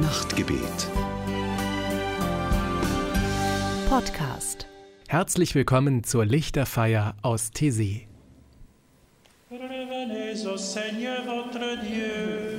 Nachtgebet. Podcast. Herzlich willkommen zur Lichterfeier aus Thésée. Revenez au Seigneur votre Dieu.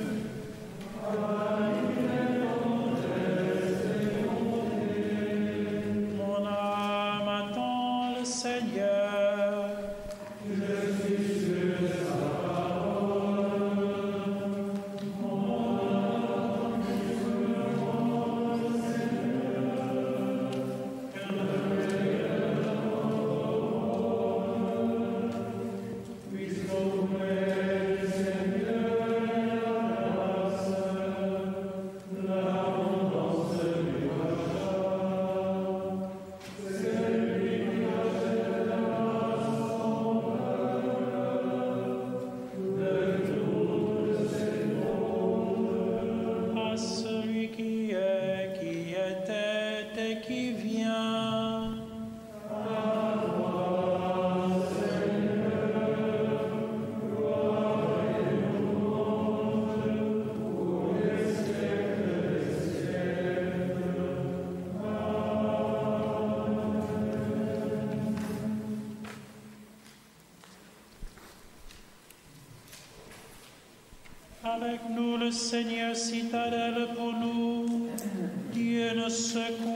Le Seigneur citadelle pour nous, Dieu nous secourt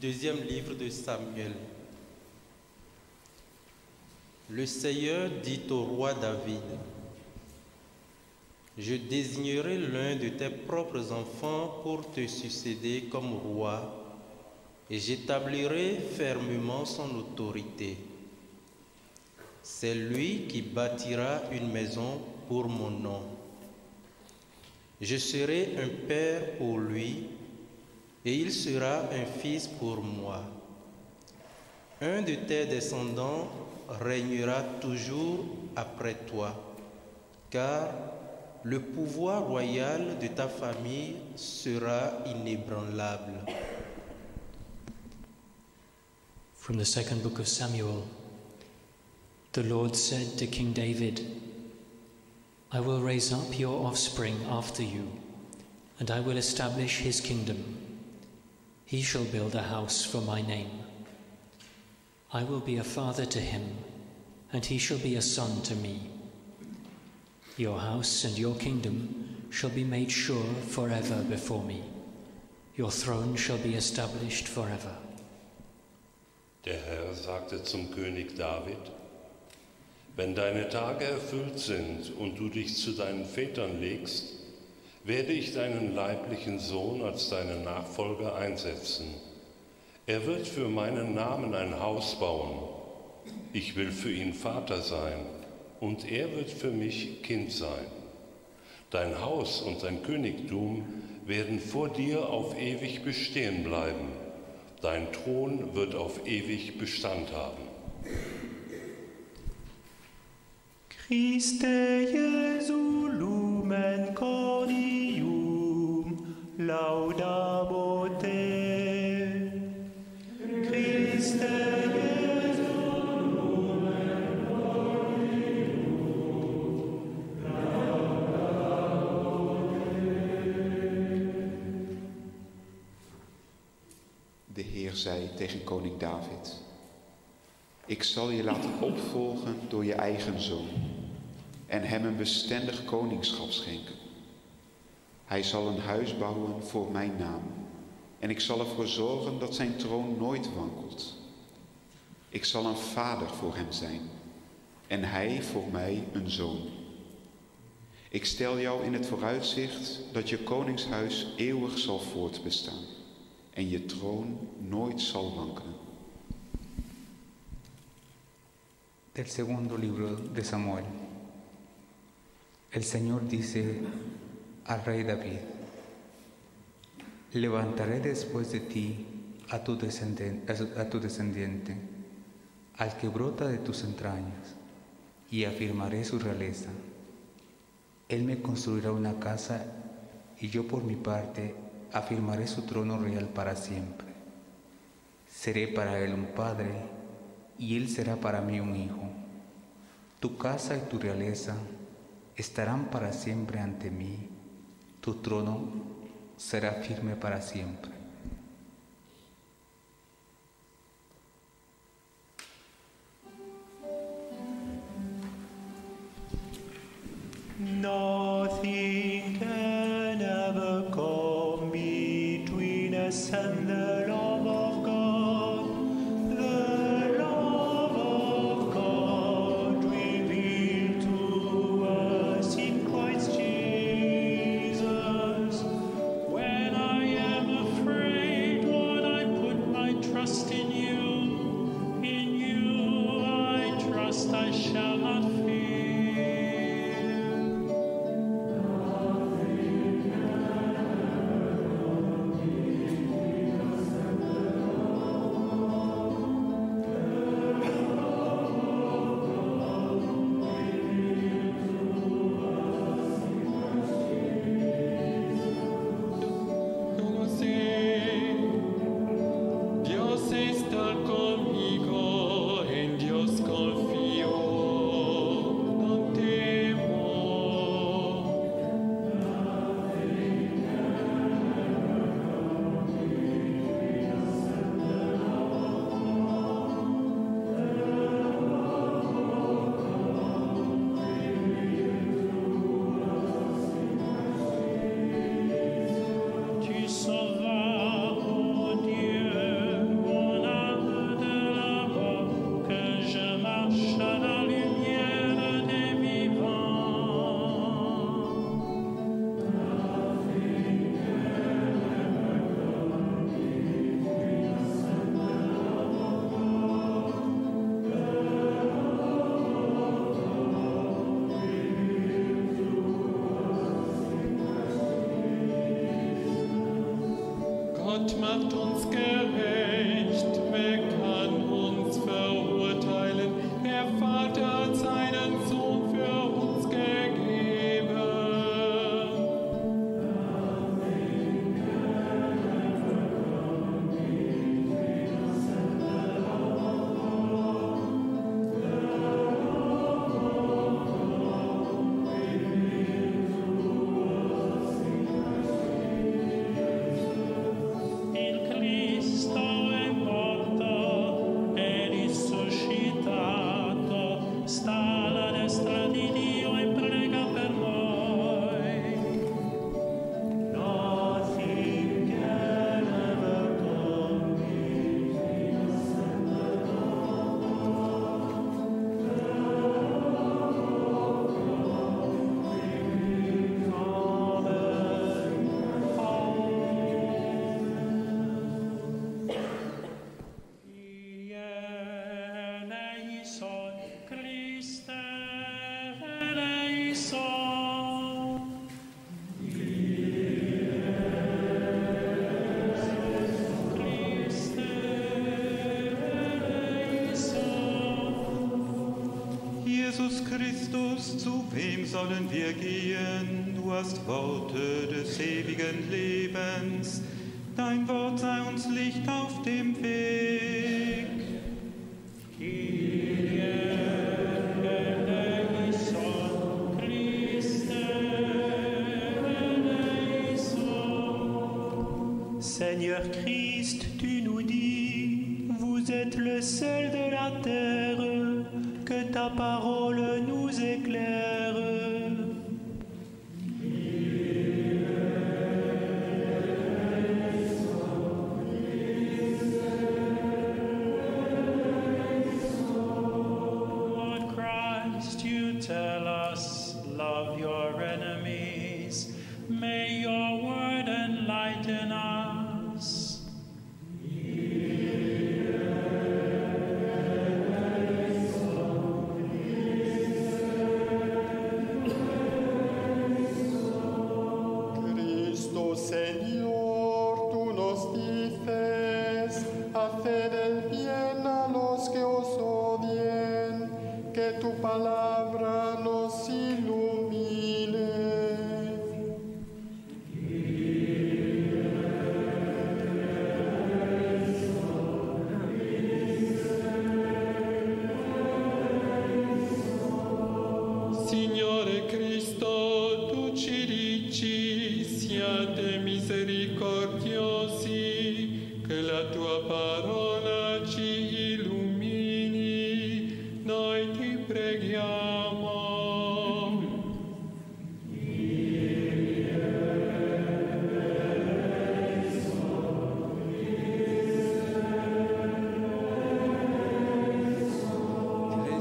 deuxième livre de Samuel. Le Seigneur dit au roi David, Je désignerai l'un de tes propres enfants pour te succéder comme roi, et j'établirai fermement son autorité. C'est lui qui bâtira une maison pour mon nom. Je serai un père pour lui, et il sera un fils pour moi. Un de tes descendants régnera toujours après toi, car le pouvoir royal de ta famille sera inébranlable. From the second book of Samuel The Lord said to King David, I will raise up your offspring after you, and I will establish his kingdom. He shall build a house for my name. I will be a father to him, and he shall be a son to me. Your house and your kingdom shall be made sure forever before me. Your throne shall be established forever. Der Herr sagte zum König David, wenn deine Tage erfüllt sind und du dich zu deinen Vätern legst, werde ich deinen leiblichen Sohn als deinen Nachfolger einsetzen. Er wird für meinen Namen ein Haus bauen. Ich will für ihn Vater sein und er wird für mich Kind sein. Dein Haus und dein Königtum werden vor dir auf ewig bestehen bleiben. Dein Thron wird auf ewig Bestand haben. Christe Jesu lumen cordium laudamo te. Christe De Heer zei tegen koning David: Ik zal je laten opvolgen door je eigen zoon en hem een bestendig koningschap schenken. Hij zal een huis bouwen voor mijn naam en ik zal ervoor zorgen dat zijn troon nooit wankelt. Ik zal een vader voor hem zijn en hij voor mij een zoon. Ik stel jou in het vooruitzicht dat je koningshuis eeuwig zal voortbestaan en je troon nooit zal wankelen. Del segundo libro de Samuel. El Señor dice al rey David, levantaré después de ti a tu, a tu descendiente, al que brota de tus entrañas, y afirmaré su realeza. Él me construirá una casa y yo por mi parte afirmaré su trono real para siempre. Seré para él un padre y él será para mí un hijo. Tu casa y tu realeza estarán para siempre ante mí. Tu trono será firme para siempre. sollen wir gehen? Du hast Worte des ewigen Lebens. Dein Wort sei uns Licht auf dem Weg.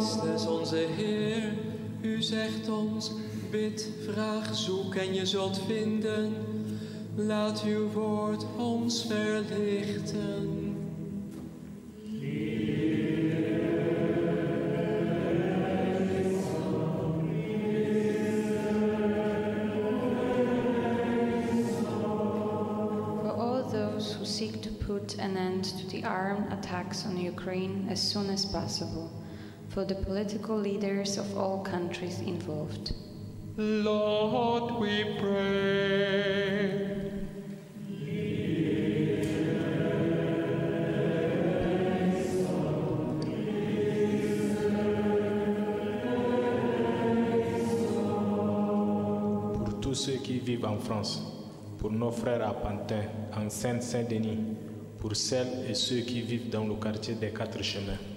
Christus onze Heer, u zegt ons, bid, vraag, zoek en je zult vinden. Laat uw woord ons verlichten. For all those who seek to put an end to the armed attacks on Ukraine as soon as possible, for the political leaders of all countries involved. Lord, we pray. pour tous ceux qui vivent en France, pour nos frères à Pantin, en Seine-Saint-Denis, pour celles et ceux qui vivent dans le quartier des Quatre Chemins.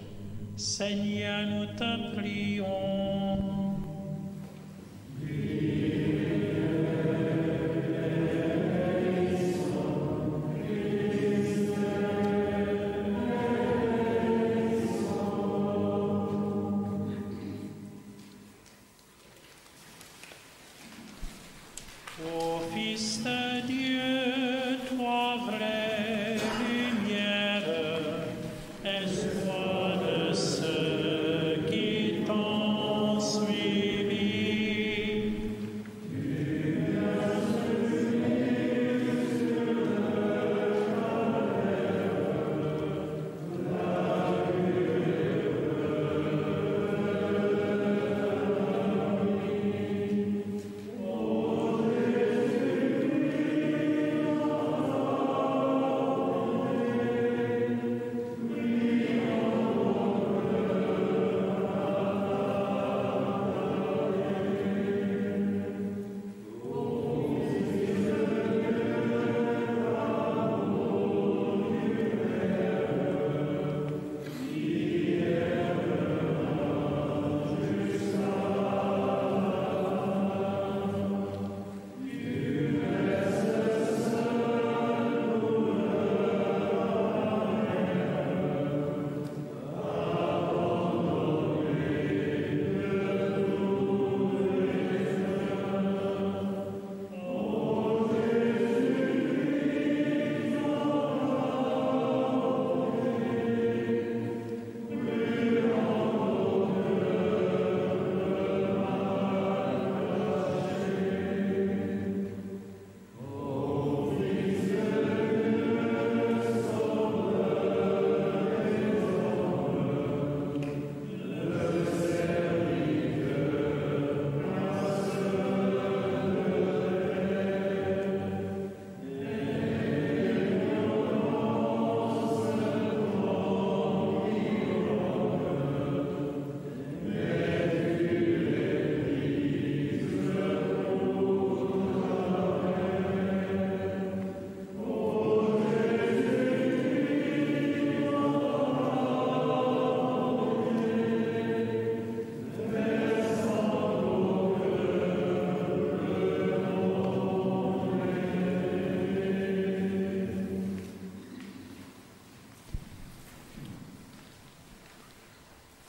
Seigneur, nous te prions.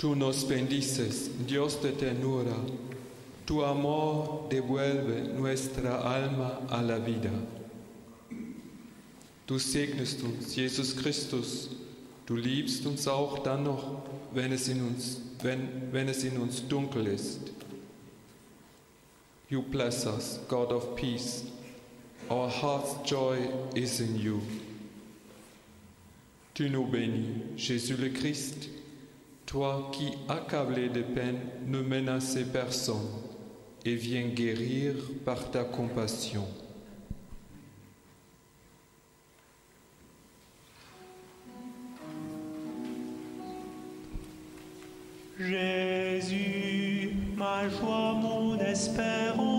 Tú nos bendices, Dios de ternura. Tu amor devuelve nuestra alma a la vida. Du segnest uns, Jesus Christus. Du liebst uns auch dann noch, wenn es in uns, wenn, wenn es in uns dunkel ist. You bless us, God of peace. Our heart's joy is in you. Tu nous bénis, Jésus le Christ, toi qui, accablé de peine, ne menaçais personne et viens guérir par ta compassion. Jésus, ma joie, mon espérance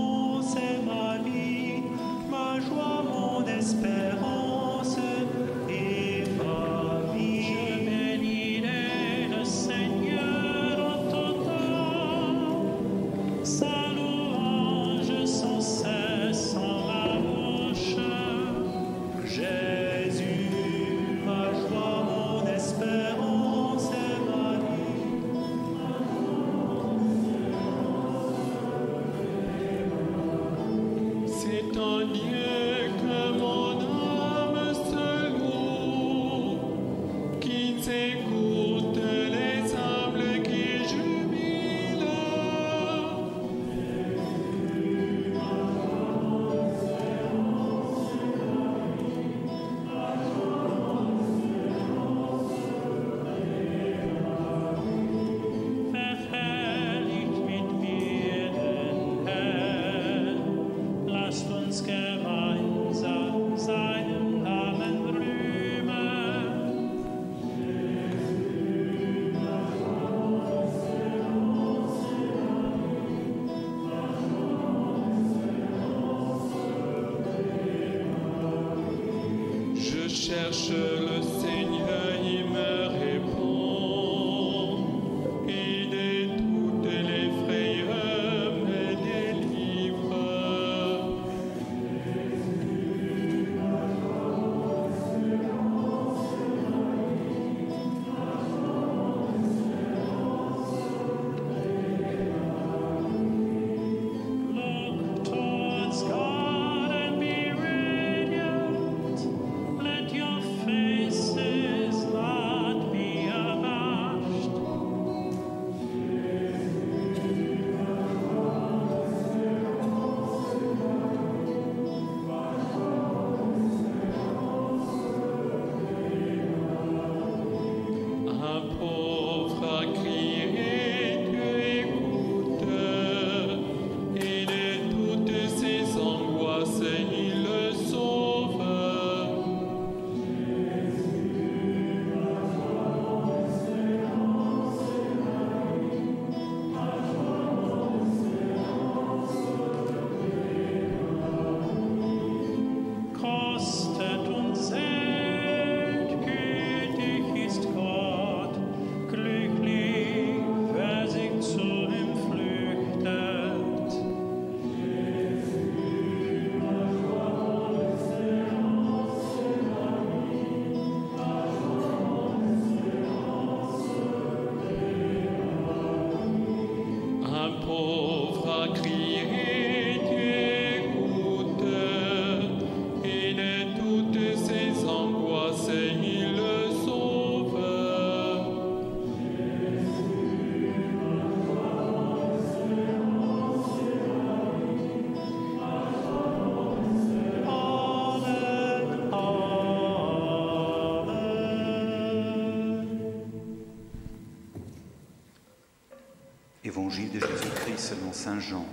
De Jésus-Christ selon Saint Jean.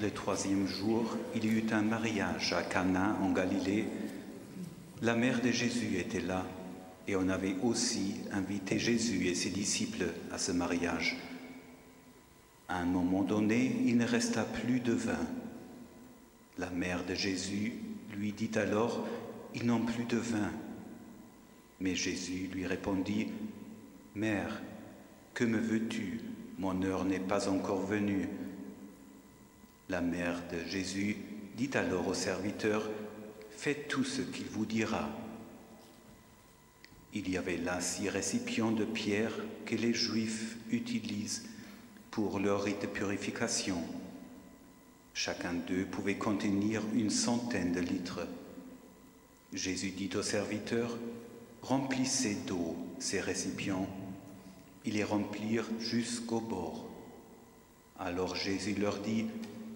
Le troisième jour, il y eut un mariage à Cana en Galilée. La mère de Jésus était là et on avait aussi invité Jésus et ses disciples à ce mariage. À un moment donné, il ne resta plus de vin. La mère de Jésus lui dit alors, Ils n'ont plus de vin. Mais Jésus lui répondit, Mère, que me veux-tu? Mon heure n'est pas encore venue. La mère de Jésus dit alors au serviteur, Faites tout ce qu'il vous dira. Il y avait là six récipients de pierre que les Juifs utilisent pour leur rite de purification. Chacun d'eux pouvait contenir une centaine de litres. Jésus dit aux serviteurs, Remplissez d'eau ces récipients. Ils les remplirent jusqu'au bord. Alors Jésus leur dit,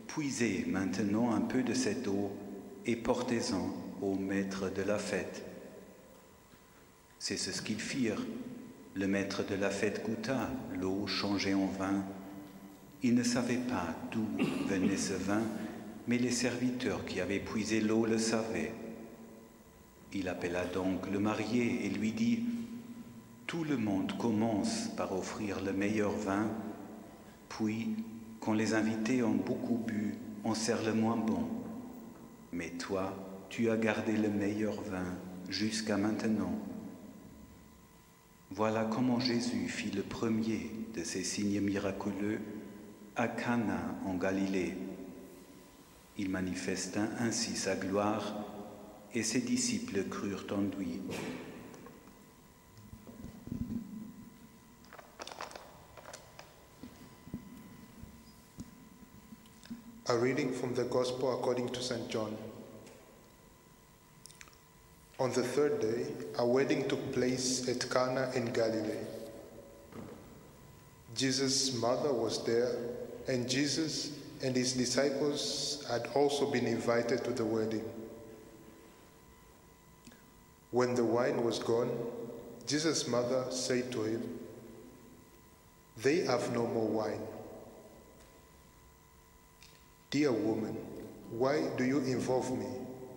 Puisez maintenant un peu de cette eau et portez-en au maître de la fête. C'est ce qu'ils firent. Le maître de la fête goûta l'eau changée en vin. Il ne savait pas d'où venait ce vin, mais les serviteurs qui avaient puisé l'eau le savaient. Il appela donc le marié et lui dit, Tout le monde commence par offrir le meilleur vin, puis, quand les invités ont beaucoup bu, on sert le moins bon. Mais toi, tu as gardé le meilleur vin jusqu'à maintenant. Voilà comment Jésus fit le premier de ces signes miraculeux à Cana en Galilée. Il manifesta ainsi sa gloire et ses disciples crurent en lui. A reading from the Gospel according to St. John. On the third day, a wedding took place at Cana in Galilee. Jesus' mother was there, and Jesus and his disciples had also been invited to the wedding. When the wine was gone, Jesus' mother said to him, They have no more wine. Dear woman, why do you involve me?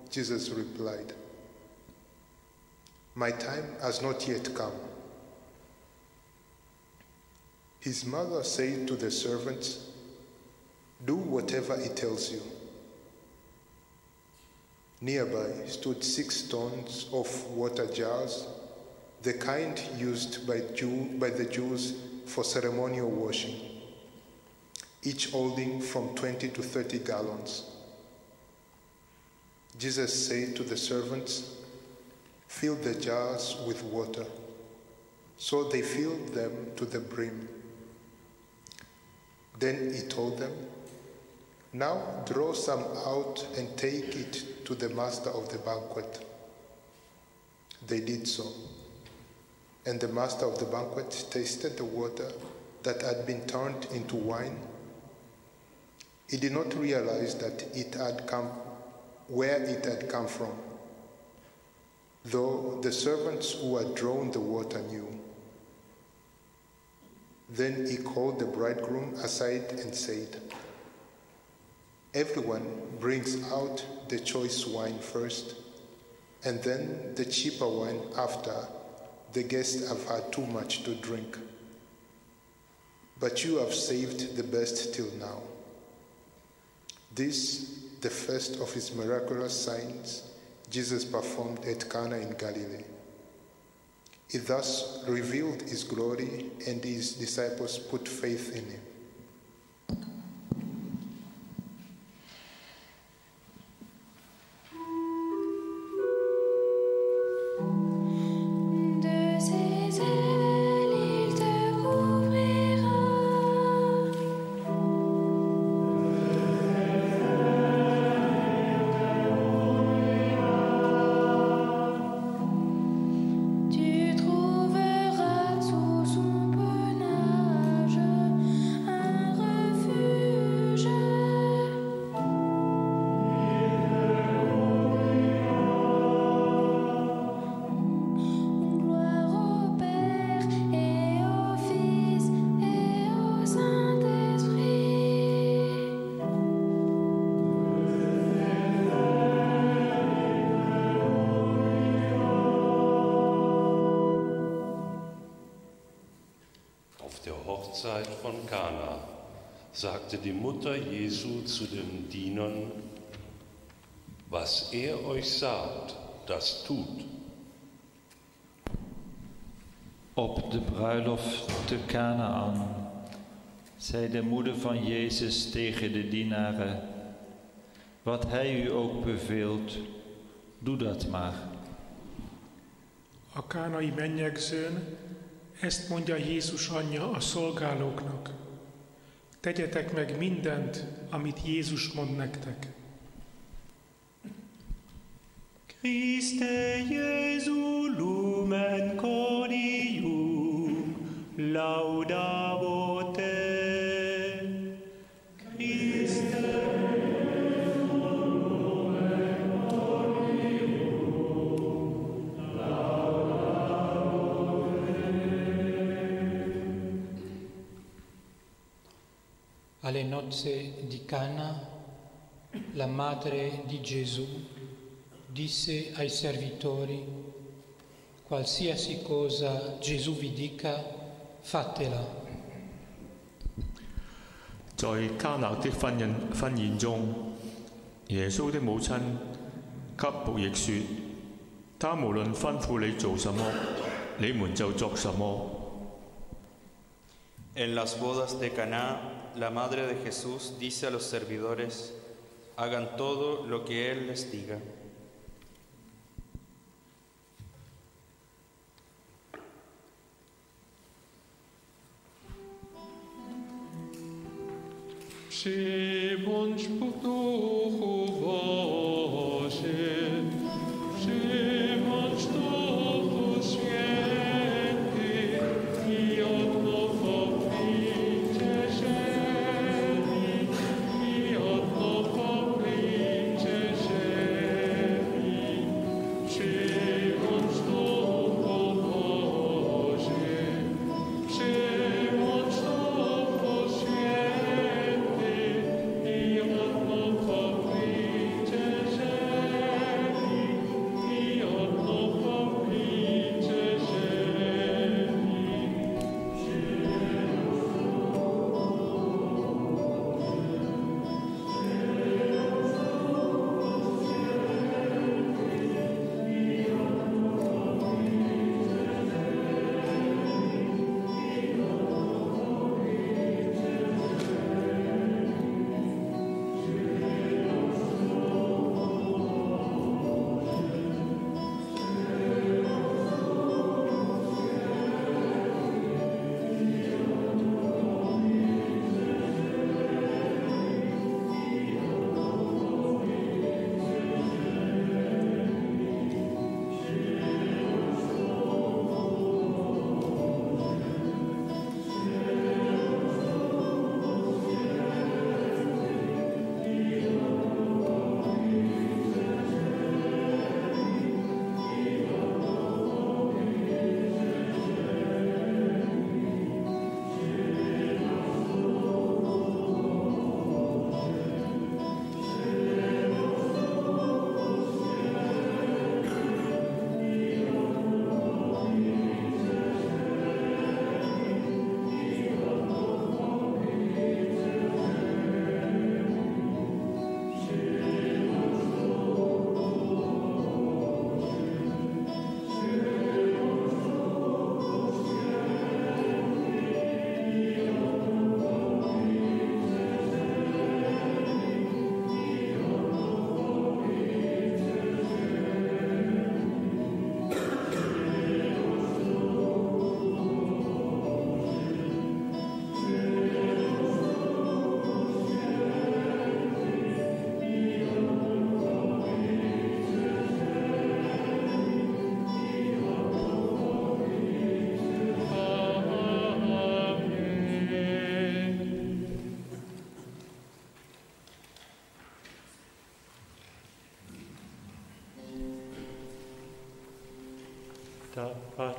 Jesus replied, My time has not yet come. His mother said to the servants, Do whatever he tells you. Nearby stood six tons of water jars, the kind used by, Jew, by the Jews for ceremonial washing, each holding from 20 to 30 gallons. Jesus said to the servants, Fill the jars with water. So they filled them to the brim. Then he told them, Now draw some out and take it to the master of the banquet. They did so. And the master of the banquet tasted the water that had been turned into wine. He did not realize that it had come where it had come from, though the servants who had drawn the water knew. Then he called the bridegroom aside and said, Everyone brings out the choice wine first, and then the cheaper wine after the guests have had too much to drink. But you have saved the best till now. This, the first of his miraculous signs, Jesus performed at Cana in Galilee. He thus revealed his glory, and his disciples put faith in him. Hochzeit von Kana sagte die Mutter Jesu zu den Dienern, was er euch sagt, das tut. Op de bruiloft te Canaan zei de moeder van Jezus tegen de dienaren: Wat hij u ook beveelt, doe dat maar. A A kánai mennyegzőn ezt mondja Jézus anyja a szolgálóknak. Tegyetek meg mindent, amit Jézus mond nektek. Christe Jesu lumen conium, laudabo Alle nozze di Cana, la madre di Gesù disse ai servitori, qualsiasi cosa Gesù vi dica, fatela. 在加勒的婚宴婚宴中，耶稣的母亲给仆役说：他无论吩咐你做什么，你们就作什么。 En las bodas de Caná, la madre de Jesús dice a los servidores: hagan todo lo que él les diga.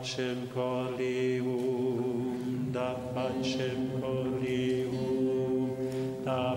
Pacem colium, da pacem colium, da